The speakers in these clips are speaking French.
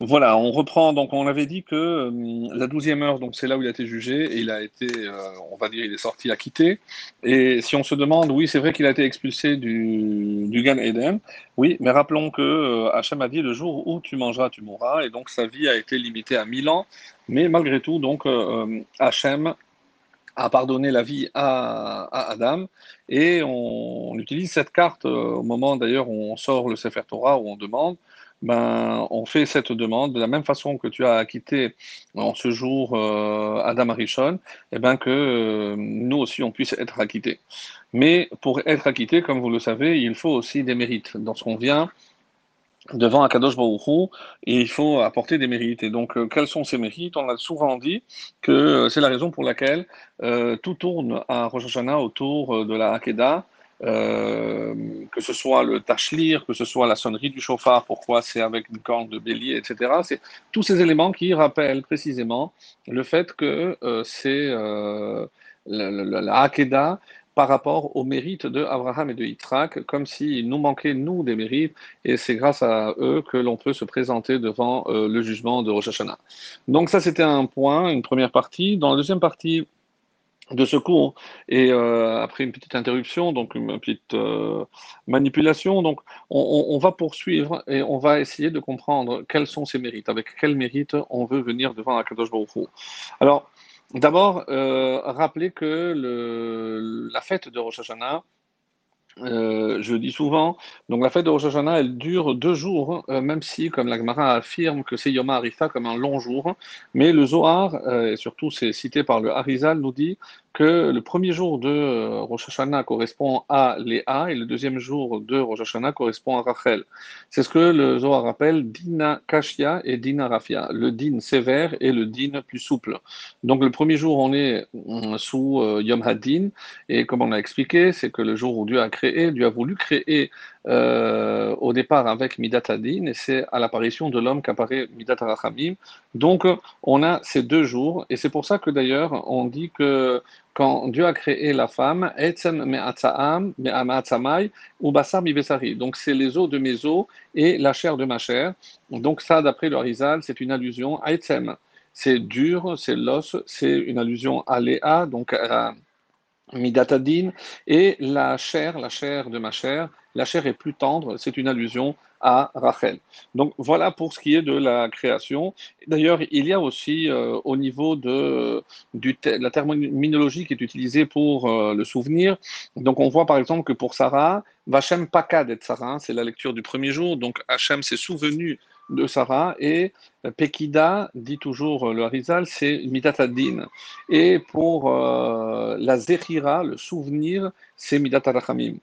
Voilà, on reprend. Donc, on avait dit que euh, la douzième heure, donc c'est là où il a été jugé et il a été, euh, on va dire, il est sorti acquitté. Et si on se demande, oui, c'est vrai qu'il a été expulsé du, du Gan Eden, oui, mais rappelons que euh, Hachem a dit le jour où tu mangeras, tu mourras, et donc sa vie a été limitée à 1000 ans. Mais malgré tout, donc Hachem a pardonné la vie à, à Adam et on, on, utilise cette carte au moment d'ailleurs où on sort le Sefer Torah où on demande ben, on fait cette demande de la même façon que tu as acquitté en ce jour euh, Adam Arishon, et eh ben que euh, nous aussi on puisse être acquittés. Mais pour être acquitté, comme vous le savez, il faut aussi des mérites. Lorsqu'on vient devant Akadosh Baruch et il faut apporter des mérites. Et donc, euh, quels sont ces mérites? On a souvent dit que c'est la raison pour laquelle tout tourne à Rosh autour de la Hakeda, euh, que ce soit le tachlir, que ce soit la sonnerie du chauffard, pourquoi c'est avec une corne de bélier, etc. C'est tous ces éléments qui rappellent précisément le fait que euh, c'est euh, la, par rapport au mérite de Abraham et de Yitzhak, comme s'il nous manquait, nous, des mérites, et c'est grâce à eux que l'on peut se présenter devant le jugement de Rosh Hashanah. Donc ça, c'était un point, une première partie. Dans la deuxième partie, de secours. Et euh, après une petite interruption, donc une petite euh, manipulation, donc on, va poursuivre et on va essayer de comprendre quels sont ces mérites, avec quels mérites on veut venir devant Akadosh Baruch. Alors, d'abord, euh, rappeler que la fête de Rosh Hashanah, euh, je dis souvent, donc la fête de Rosh Hashanah, elle dure deux jours, euh, même si, comme la Gemara affirme que c'est Yom Arifa comme un long jour, mais le Zohar, euh, et surtout c'est cité par le Harizal, nous dit que le premier jour de Rosh Hashanah correspond à Léa et le deuxième jour de Rosh Hashanah correspond à Rachel. C'est ce que le Zohar appelle Dina Kashia et Dina Rafia, le din sévère et le din plus souple. Donc le premier jour, on est sous Yom Hadin, et comme on a expliqué, c'est que le jour où Dieu a créé, Dieu a voulu créer euh, au départ avec Midat Adin, et c'est à l'apparition de l'homme qu'apparaît Midat Arachamim. Donc, on a ces deux jours, et c'est pour ça que d'ailleurs, on dit que quand Dieu a créé la femme, donc c'est les os de mes os et la chair de ma chair. Donc ça, d'après le Harizal, c'est une allusion à Etzem. C'est dur, c'est l'os, c'est une allusion à Léa, donc à Midatadin, et la chair, la chair de ma chair, la chair est plus tendre, c'est une allusion à Rachel. Donc voilà pour ce qui est de la création. D'ailleurs, il y a aussi euh, au niveau de du la terminologie qui est utilisée pour euh, le souvenir. Donc on voit par exemple que pour Sarah, Vachem Pakad et Sarah, c'est la lecture du premier jour. Donc Hachem s'est souvenu de Sarah et Pekida, dit toujours le Harizal, c'est Midatadin. Et pour euh, la Zechira, le souvenir, c'est Midatarachamim.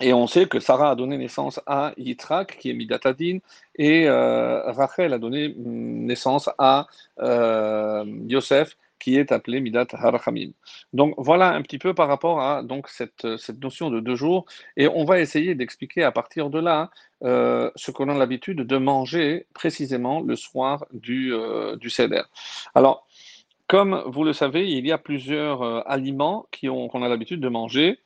Et on sait que Sarah a donné naissance à Yitzhak, qui est Midatadin, et euh, Rachel a donné naissance à euh, Yosef, qui est appelé Midat Harachamim. Donc voilà un petit peu par rapport à donc, cette, cette notion de deux jours, et on va essayer d'expliquer à partir de là euh, ce qu'on a l'habitude de manger précisément le soir du, euh. Alors, comme vous le savez, il y a plusieurs euh, aliments qu'on a l'habitude de manger.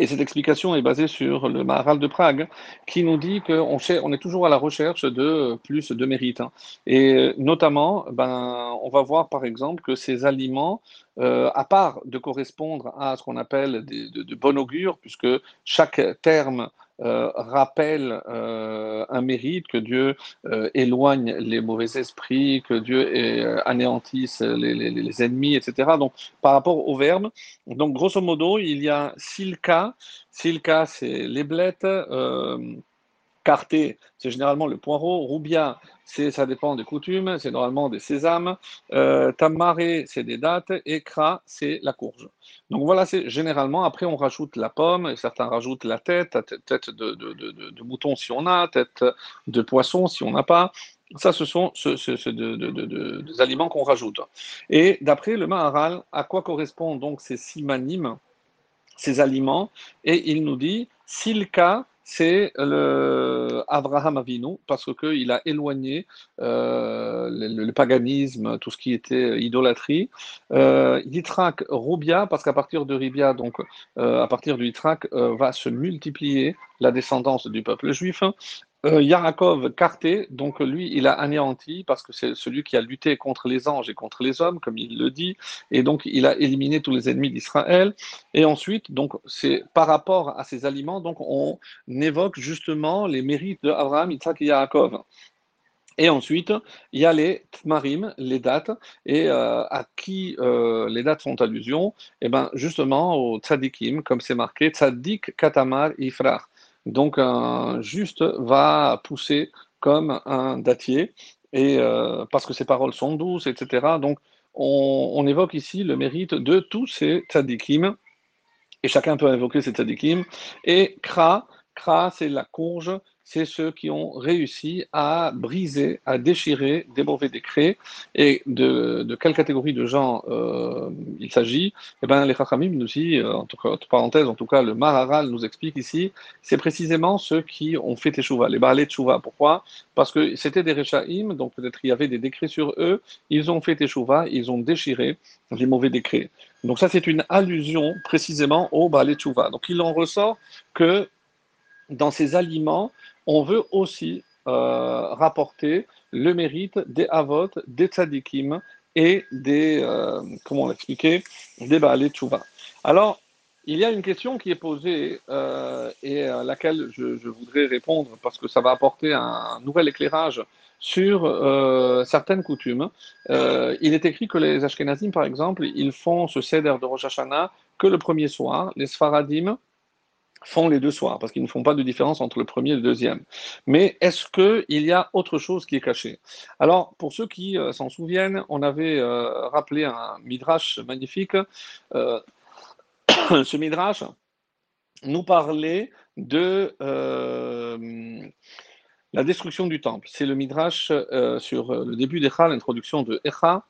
Et cette explication est basée sur le Maharal de Prague, qui nous dit qu'on on est toujours à la recherche de plus de mérite. Hein. Et notamment, ben, on va voir par exemple que ces aliments, euh, à part de correspondre à ce qu'on appelle de, de bon augure, puisque chaque terme euh, rappelle euh, un mérite, que Dieu euh, éloigne les mauvais esprits, que Dieu anéantisse les, les, les, ennemis, etc. Donc, par rapport au verbe, donc grosso modo, il y a silka. Silka, c'est les blettes. Carté, c'est généralement le poireau. Roubia, ça dépend des coutumes, c'est normalement des sésames. Euh, tamaré, c'est des dattes. Et cra, c'est la courge. Donc voilà, c'est généralement. Après, on rajoute la pomme, certains rajoutent la tête, tête de, de, de, de, mouton si on a, tête de poisson si on n'a pas. Ça, ce sont ce, ce, des aliments qu'on rajoute. Et d'après le Maharal, à quoi correspondent donc ces simanimes, ces aliments? Et il nous dit, silka, c'est le Abraham Avinu, parce qu'il a éloigné euh, le, paganisme, tout ce qui était idolâtrie. Euh, Rubia, parce qu'à partir de Ribia, donc euh, à partir du Yitrak, euh, va se multiplier la descendance du peuple juif. Euh, Yarakov Karté, donc lui, il a anéanti parce que c'est celui qui a lutté contre les anges et contre les hommes, comme il le dit, et donc il a éliminé tous les ennemis d'Israël. Et ensuite, donc c'est par rapport à ces aliments, donc on évoque justement les mérites de Abraham, Isaac et Yaakov. Et ensuite, il y a les tmarim, les dates, et euh, à qui euh, les dates font allusion Eh bien, justement, au tzadikim, comme c'est marqué, tzadik katamar ifrar. Donc, un juste va pousser comme un dattier, et euh, parce que ses paroles sont douces, etc. Donc, on, évoque ici le mérite de tous ces tzadikim, et chacun peut invoquer ces tzadikim. Et kra, kra, c'est la courge c'est ceux qui ont réussi à briser, à déchirer des mauvais décrets. Et de, quelle catégorie de gens euh, il s'agit? Eh bien, les Chachamim nous dit, euh, en tout cas, entre parenthèses, en tout cas, le Maharal nous explique ici, c'est précisément ceux qui ont fait Teshuvah, les Baalé. Pourquoi? Parce que c'était des Rechaim, donc peut-être il y avait des décrets sur eux, ils ont fait Teshuvah, ils ont déchiré les mauvais décrets. Donc ça, c'est une allusion précisément au Baalé Teshuvah. Donc il en ressort que dans ces aliments, on veut aussi euh, rapporter le mérite des Avot, des Tzadikim et des, euh, comment l'expliquer, des Baalé. Alors, il y a une question qui est posée euh, et à laquelle je, voudrais répondre parce que ça va apporter un, nouvel éclairage sur certaines coutumes. il est écrit que les Ashkenazim, par exemple, ils font ce seder de Rosh Hashanah que le premier soir. Les Sfaradim, font les deux soirs, parce qu'ils ne font pas de différence entre le premier et le deuxième. Mais est-ce qu'il y a autre chose qui est caché Alors, pour ceux qui euh, s'en souviennent, on avait euh, rappelé un midrash magnifique. Euh, ce midrash nous parlait de la destruction du temple. C'est le midrash sur le début d'Echa, l'introduction de Echa,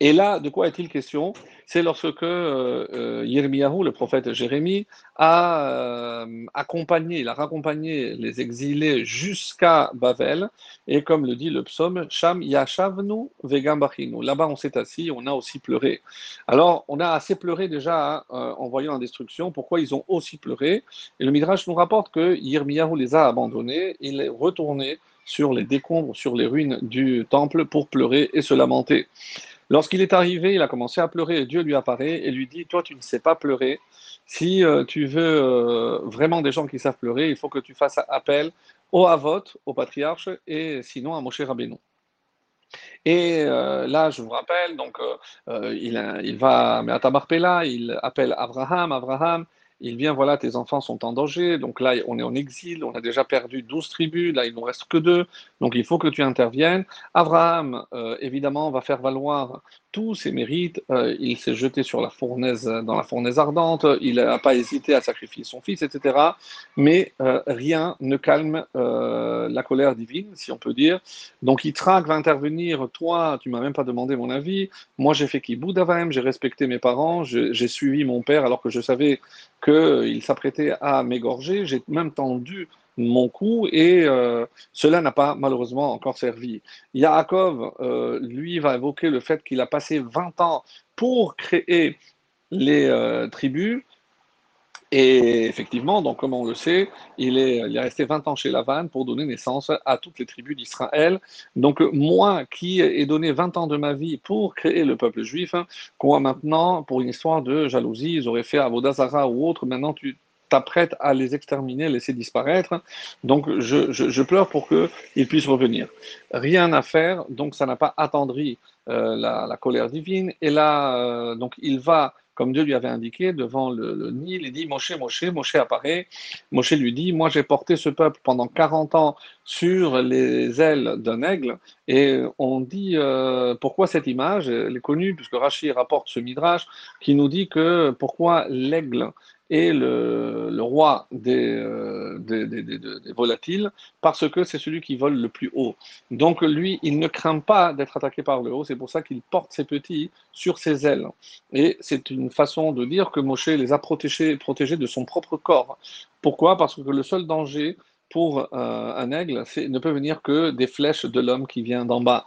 et là, de quoi est-il question? C'est lorsque euh, euh le prophète Jérémie, a euh, accompagné, il a raccompagné les exilés jusqu'à Bavel, et comme le dit le psaume, Sham. Là-bas, on s'est assis, on a aussi pleuré. Alors, on a assez pleuré déjà euh, en voyant la destruction. Pourquoi ils ont aussi pleuré? Et le Midrash nous rapporte que Yirmiyahu les a abandonnés, il est retourné sur les décombres, sur les ruines du temple pour pleurer et se lamenter. Lorsqu'il est arrivé, il a commencé à pleurer et Dieu lui apparaît et lui dit, toi tu ne sais pas pleurer. Si euh, tu veux euh, vraiment des gens qui savent pleurer, il faut que tu fasses appel au Havot, au patriarche, et sinon à Moshe Rabbeinu. Et euh, là, je vous rappelle, donc il, va à Tabarpela, il appelle Abraham, Abraham, il vient, voilà, tes enfants sont en danger, donc là, on est en exil, on a déjà perdu 12 tribus, là, il ne reste que deux, donc il faut que tu interviennes. Abraham, euh, évidemment, va faire valoir tous ses mérites, euh, il s'est jeté sur la fournaise, dans la fournaise ardente, il n'a pas hésité à sacrifier son fils, etc. Mais euh, rien ne calme la colère divine, si on peut dire. Donc Yitzhak va intervenir, toi, tu m'as même pas demandé mon avis, moi j'ai fait kibou d'Avaim, j'ai respecté mes parents, j'ai suivi mon père alors que je savais qu'il s'apprêtait à m'égorger. J'ai même tendu mon cou et euh, cela n'a pas malheureusement encore servi. Yaakov, euh, lui, va évoquer le fait qu'il a passé 20 ans pour créer les euh, tribus et effectivement, donc, comme on le sait, il est, resté 20 ans chez Lavan pour donner naissance à toutes les tribus d'Israël. Donc, moi qui ai donné 20 ans de ma vie pour créer le peuple juif, quoi maintenant, pour une histoire de jalousie, ils auraient fait Avodazara ou autre, maintenant tu t'apprêtes à les exterminer, laisser disparaître. Donc, je, pleure pour qu'ils puissent revenir. Rien à faire, donc ça n'a pas attendri euh, la, colère divine. Et là, euh, donc, il va comme Dieu lui avait indiqué, devant le, Nil, il dit Moshe, Moshe, Moshe apparaît. Moshe lui dit Moi, j'ai porté ce peuple pendant 40 ans sur les ailes d'un aigle. Et on dit euh, Pourquoi cette image? Elle est connue, puisque Rachid rapporte ce midrash qui nous dit que pourquoi l'aigle et le, roi euh, des, des, volatiles parce que c'est celui qui vole le plus haut. Donc lui, il ne craint pas d'être attaqué par le haut, c'est pour ça qu'il porte ses petits sur ses ailes. Et c'est une façon de dire que Moshe les a protégés, protégés de son propre corps. Pourquoi? Parce que le seul danger pour euh, un aigle ne peut venir que des flèches de l'homme qui vient d'en bas.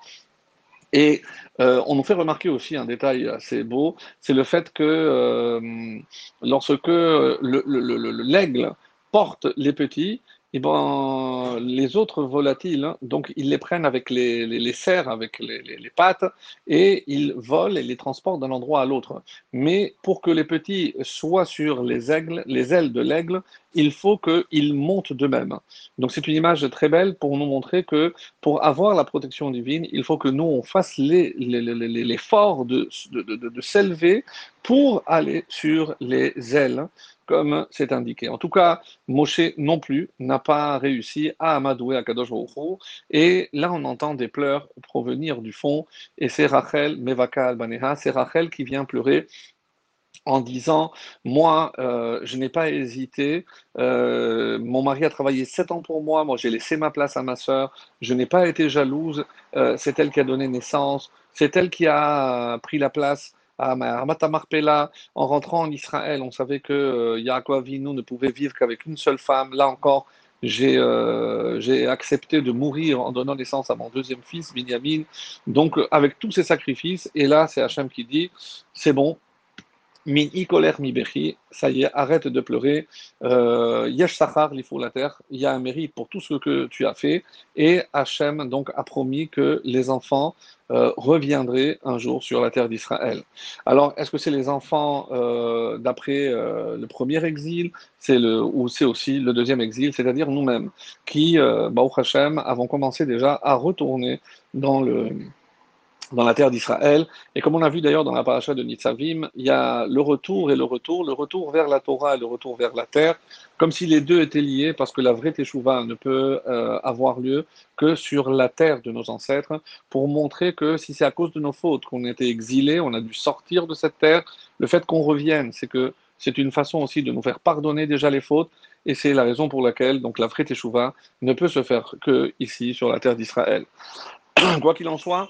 Et euh, on nous fait remarquer aussi un détail assez beau, c'est le fait que euh, lorsque l'aigle porte les petits, eh ben, les autres volatiles, hein, donc ils les prennent avec les serres, avec les, les, pattes, et ils volent et les transportent d'un endroit à l'autre. Mais pour que les petits soient sur les, aigles, les ailes de l'aigle, il faut qu'ils montent d'eux-mêmes. Donc c'est une image très belle pour nous montrer que pour avoir la protection divine, il faut que nous, on fasse l'effort de, de, de, de s'élever pour aller sur les ailes comme c'est indiqué. En tout cas, Moshe non plus n'a pas réussi à amadouer à Kadosh Baruch Et là, on entend des pleurs provenir du fond. Et c'est Rachel, Mevaka Albaneha, c'est Rachel qui vient pleurer en disant Moi, euh, je n'ai pas hésité. Euh, mon mari a travaillé sept ans pour moi. Moi, j'ai laissé ma place à ma sœur. Je n'ai pas été jalouse. Euh, c'est elle qui a donné naissance. C'est elle qui a pris la place à Marpella, en rentrant en Israël, on savait que Yaakov Avinu ne pouvait vivre qu'avec une seule femme. Là encore, j'ai accepté de mourir en donnant naissance à mon deuxième fils, Binyamin. Donc, avec tous ces sacrifices, et là, c'est Hachem qui dit c'est bon, Min mi bechi, ça y est, arrête de pleurer. Euh, yesh sachar la terre, il y a un mérite pour tout ce que tu as fait. Et Hachem donc a promis que les enfants euh, reviendraient un jour sur la terre d'Israël. Alors, est-ce que c'est les enfants euh, d'après le premier exil, c'est le ou c'est aussi le deuxième exil, c'est-à-dire nous-mêmes, qui, Baruch Hashem, avons commencé déjà à retourner dans le dans la terre d'Israël. Et comme on a vu d'ailleurs dans la paracha de Nitzavim, il y a le retour et le retour, le retour vers la Torah et le retour vers la terre, comme si les deux étaient liés, parce que la vraie Teshuvah ne peut euh, avoir lieu que sur la terre de nos ancêtres, pour montrer que si c'est à cause de nos fautes qu'on a été exilés, on a dû sortir de cette terre, le fait qu'on revienne, c'est que c'est une façon aussi de nous faire pardonner déjà les fautes, et c'est la raison pour laquelle donc la vraie Teshuvah ne peut se faire que ici, sur la terre d'Israël. Quoi qu'il en soit,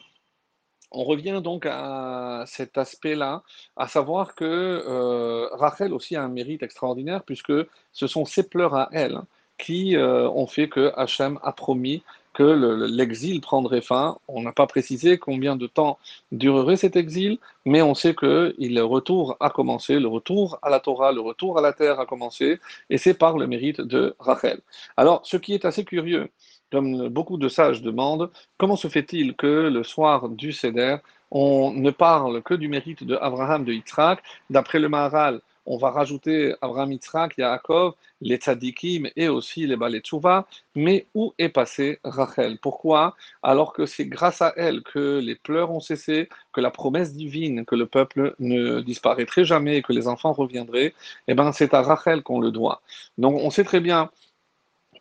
on revient donc à cet aspect-là, à savoir que euh, Rachel aussi a un mérite extraordinaire, puisque ce sont ses pleurs à elle qui euh, ont fait que Hachem a promis que l'exil prendrait fin. On n'a pas précisé combien de temps durerait cet exil, mais on sait que le retour a commencé, le retour à la Torah, le retour à la terre a commencé, et c'est par le mérite de Rachel. Alors, ce qui est assez curieux, comme beaucoup de sages demandent, comment se fait-il que le soir du Seder, on ne parle que du mérite de Abraham de Yitzhak? D'après le Maharal, on va rajouter Abraham, Yitzhak, Yaakov, les tzadikim et aussi les Baletsouva. Mais où est passée Rachel? Pourquoi? Alors que c'est grâce à elle que les pleurs ont cessé, que la promesse divine que le peuple ne disparaîtrait jamais et que les enfants reviendraient, eh ben c'est à Rachel qu'on le doit. Donc on sait très bien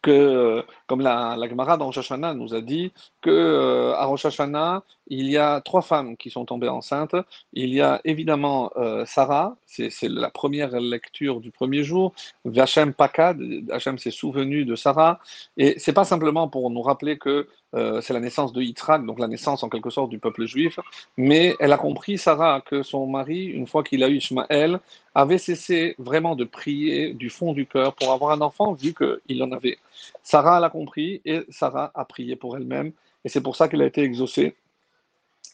que, comme la, la Gemara dans nous a dit, que euh, à Rosh Hashanah, il y a trois femmes qui sont tombées enceintes. Il y a évidemment euh, Sarah, c'est la première lecture du premier jour. Vachem Pakad, Hachem s'est souvenu de Sarah. Et c'est pas simplement pour nous rappeler que euh, c'est la naissance de Yitzhak, donc la naissance en quelque sorte du peuple juif, mais elle a compris, Sarah, que son mari, une fois qu'il a eu Ishmaël, avait cessé vraiment de prier du fond du cœur pour avoir un enfant, vu qu'il en avait. Sarah l'a compris et Sarah a prié pour elle-même, et c'est pour ça qu'elle a été exaucée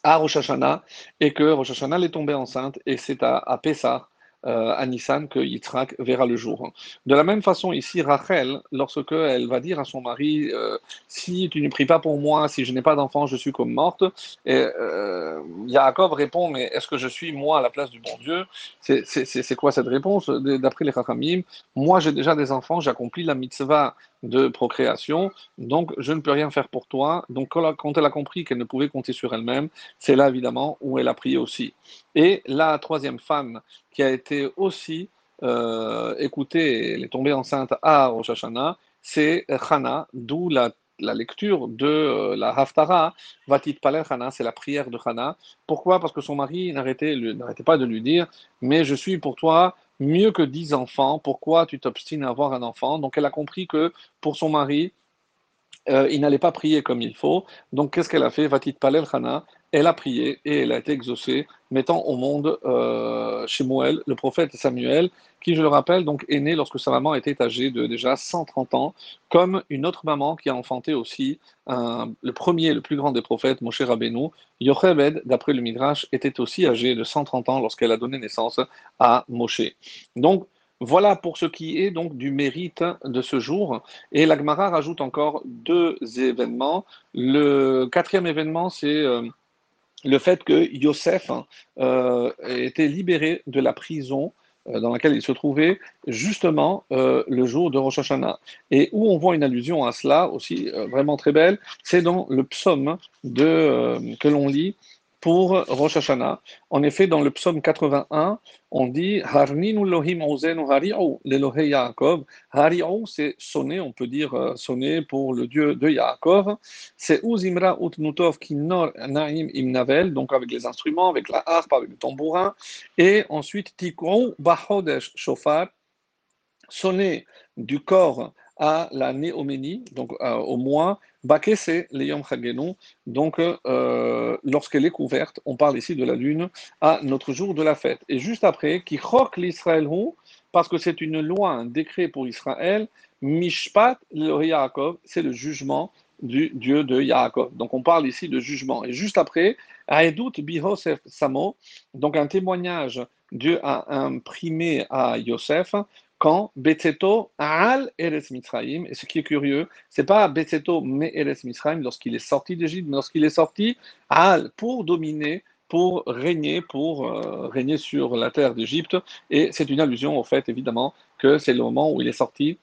à Rosh Hashanah, et que Rosh Hashanah est tombée enceinte, et c'est à, à euh, à Nissan que Yitzhak verra le jour. De la même façon, ici, Rachel, lorsque elle va dire à son mari euh, Si tu ne pries pas pour moi, si je n'ai pas d'enfant, je suis comme morte, euh, Yaakov répond Mais est-ce que je suis moi à la place du bon Dieu? C'est quoi cette réponse? D'après les Chachamim, moi j'ai déjà des enfants, j'accomplis la mitzvah de procréation, donc je ne peux rien faire pour toi. Donc quand elle a compris qu'elle ne pouvait compter sur elle-même, c'est là évidemment où elle a prié aussi. Et la troisième femme qui a été aussi euh, écoutée, elle est tombée enceinte à Rosh Hashanah, c'est Hana, d'où la, lecture de euh, la Haftara, Vatit Palel Hana, c'est la prière de Hana. Pourquoi? Parce que son mari n'arrêtait pas de lui dire, mais je suis pour toi mieux que dix enfants, pourquoi tu t'obstines à avoir un enfant? Donc elle a compris que pour son mari, euh, il n'allait pas prier comme il faut. Donc qu'est-ce qu'elle a fait? Vatit Palel Hana, elle a prié et elle a été exaucée, mettant au monde euh, chez Moël le prophète Samuel, qui, je le rappelle, donc est né lorsque sa maman était âgée de déjà 130 ans, comme une autre maman qui a enfanté aussi le premier, le plus grand des prophètes, Moshe Rabbeinu. Yochebed, d'après le Midrash, était aussi âgée de 130 ans lorsqu'elle a donné naissance à Moshe. Donc, Voilà pour ce qui est donc du mérite de ce jour. Et l'Agmara rajoute encore deux événements. Le quatrième événement, c'est euh, le fait que Yosef euh, été libéré de la prison euh, dans laquelle il se trouvait justement le jour de Rosh Hashanah. Et où on voit une allusion à cela aussi vraiment très belle, c'est dans le psaume que l'on lit pour Rosh Hashanah. En effet, dans le psaume 81, on dit Harninu Lohim Hari'u l'Elohe Yaakov. Hari'u, c'est sonner, on peut dire euh, sonner pour le Dieu de Yaakov. C'est Uzimra Utnutov Kinor Naim Imnavel, donc avec les instruments, avec la harpe, avec le tambourin. Et ensuite, Tikrou Bahodesh Shofar, sonner du corps à la néoménie, donc euh, au mois, Bakese Leyom Chagenu, donc euh, lorsqu'elle est couverte, on parle ici de la lune, à notre jour de la fête. Et juste après, qui l'Israël parce que c'est une loi, un décret pour Israël, Mishpat le Yaakov, c'est le jugement du Dieu de Yaakov. Donc on parle ici de jugement. Et juste après, Aedut Bihosef Samo, donc un témoignage Dieu a imprimé à Yosef quand Betzeto al Eretz Mitzrayim, et ce qui est curieux, c'est pas Betzeto mais Eretz Mitzrayim lorsqu'il est sorti d'Égypte, mais lorsqu'il est sorti al pour dominer, pour régner, pour euh, régner sur la terre d'Égypte, et c'est une allusion au fait évidemment que c'est le moment où il est sorti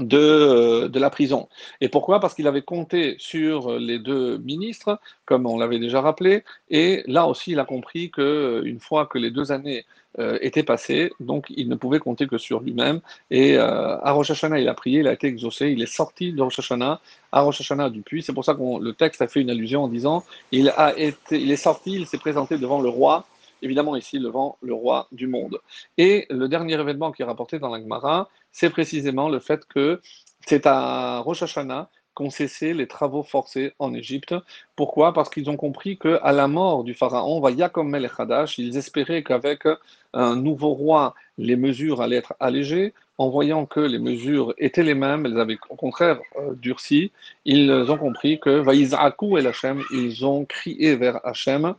de, de, la prison. Et pourquoi? Parce qu'il avait compté sur les deux ministres, comme on l'avait déjà rappelé, et là aussi il a compris que une fois que les deux années euh, étaient passées, donc il ne pouvait compter que sur lui-même. Et euh, à Rosh Hashanah, il a prié, il a été exaucé, il est sorti de Rosh Hashanah à Rosh Hashanah du puits. C'est pour ça que le texte a fait une allusion en disant il, a été, il est sorti, il s'est présenté devant le roi évidemment ici devant le roi du monde. Et le dernier événement qui est rapporté dans la Gemara, c'est précisément le fait que c'est à Rosh Hashanah qu'ont cessé les travaux forcés en Égypte. Pourquoi? Parce qu'ils ont compris qu'à la mort du pharaon, Yakom Melech Hadash, ils espéraient qu'avec un nouveau roi, les mesures allaient être allégées. En voyant que les mesures étaient les mêmes, elles avaient au contraire euh, durci, ils ont compris que Vaïzaku et Hachem, ils ont crié vers Hachem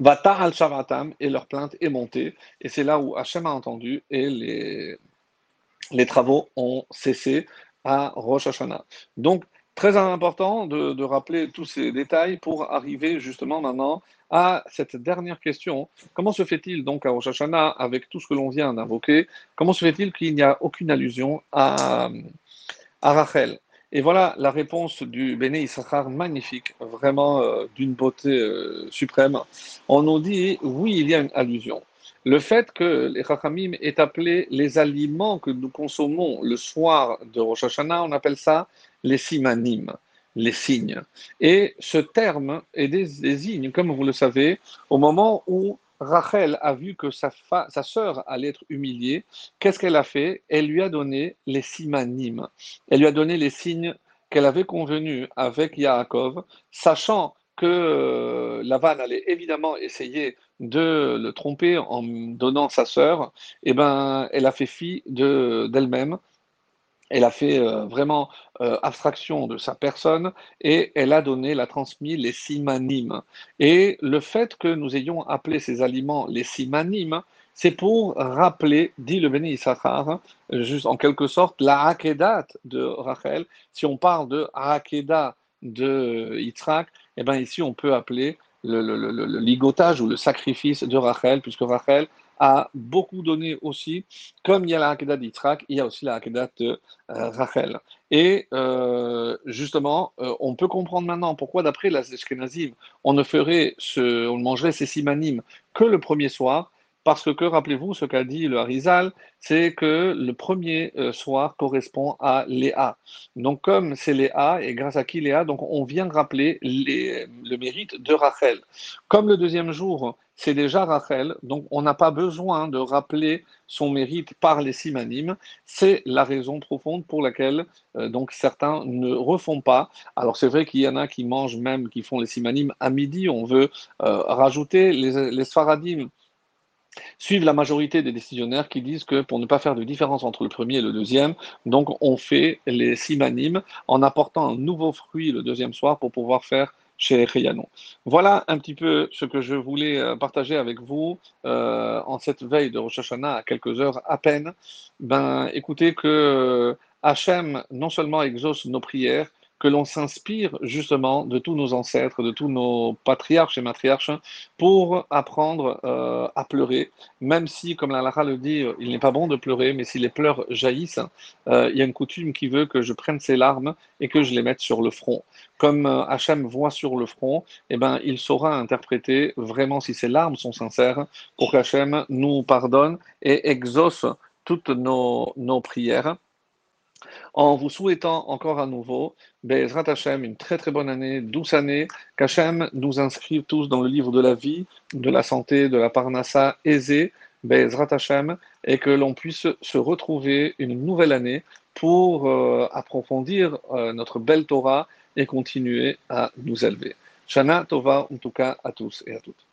Va al Shavatam et leur plainte est montée. Et c'est là où Hachem a entendu et les, travaux ont cessé à Rosh Hashanah. Donc, très important de, rappeler tous ces détails pour arriver justement maintenant à cette dernière question. Comment se fait-il donc à Rosh Hashanah, avec tout ce que l'on vient d'invoquer, comment se fait-il qu'il n'y a aucune allusion à Rachel? Et voilà la réponse du Béné Issachar, magnifique, vraiment euh, d'une beauté euh, suprême. On nous dit, oui, il y a une allusion. Le fait que les Chachamim est appelé les aliments que nous consommons le soir de Rosh Hashanah, on appelle ça les simanim, les signes. Et ce terme est désigne, comme vous le savez, au moment où Rachel a vu que sa, sa sœur allait être humiliée, qu'est-ce qu'elle a fait? Elle lui a donné les simanim. Elle lui a donné les signes qu'elle avait convenus avec Yaakov, sachant que euh, Lavan allait évidemment essayer de le tromper en donnant sa sœur, eh ben, elle a fait fi d'elle-même elle a fait euh, vraiment euh, abstraction de sa personne et elle a donné, elle a transmis les simanim. Et le fait que nous ayons appelé ces aliments les simanim, c'est pour rappeler, dit le béni Issachar, juste en quelque sorte, la hakedat de Rachel. Si on parle de hakeda de Yitzhak, eh bien ici on peut appeler le, le, ligotage ou le sacrifice de Rachel, puisque Rachel a beaucoup donné aussi. Comme il y a la Hakedah d'Yitzhak, il y a aussi la Hakedah de euh, Rachel. Et euh, justement, euh, on peut comprendre maintenant pourquoi, d'après la Ashkenazim, on ne ferait ce, on mangerait ces simanim que le premier soir, parce que, rappelez-vous, ce qu'a dit le Harizal, c'est que le premier soir correspond à Léa. Donc, comme c'est Léa, et grâce à qui Léa, donc on vient rappeler le mérite de Rachel. Comme le deuxième jour, c'est déjà Rachel, donc on n'a pas besoin de rappeler son mérite par les simanimes. C'est la raison profonde pour laquelle euh, donc certains ne refont pas. Alors c'est vrai qu'il y en a qui mangent même, qui font les simanimes à midi. On veut euh, rajouter les, les sfaradim suivent la majorité des décisionnaires qui disent que pour ne pas faire de différence entre le premier et le deuxième, donc on fait les simanimes en apportant un nouveau fruit le deuxième soir pour pouvoir faire chez. Voilà un petit peu ce que je voulais euh, partager avec vous euh, en cette veille de Rosh Hashanah à quelques heures à peine. Ben, écoutez que Hachem non seulement exauce nos prières, que l'on s'inspire justement de tous nos ancêtres, de tous nos patriarches et matriarches, pour apprendre euh, à pleurer, même si, comme la Lara le dit, il n'est pas bon de pleurer, mais si les pleurs jaillissent, euh, il y a une coutume qui veut que je prenne ces larmes et que je les mette sur le front. Comme euh, Hachem voit sur le front, eh ben, il saura interpréter vraiment si ces larmes sont sincères pour qu'Hachem nous pardonne et exauce toutes nos, nos prières en vous souhaitant encore à nouveau, Bezrat Hashem, une très très bonne année, douce année, qu'Hachem nous inscrive tous dans le livre de la vie, de la santé, de la parnassa aisée, Bezrat Hashem, et que l'on puisse se retrouver une nouvelle année pour euh, approfondir euh, notre belle Torah et continuer à nous élever. Shana Tova, en tout cas, à tous et à toutes.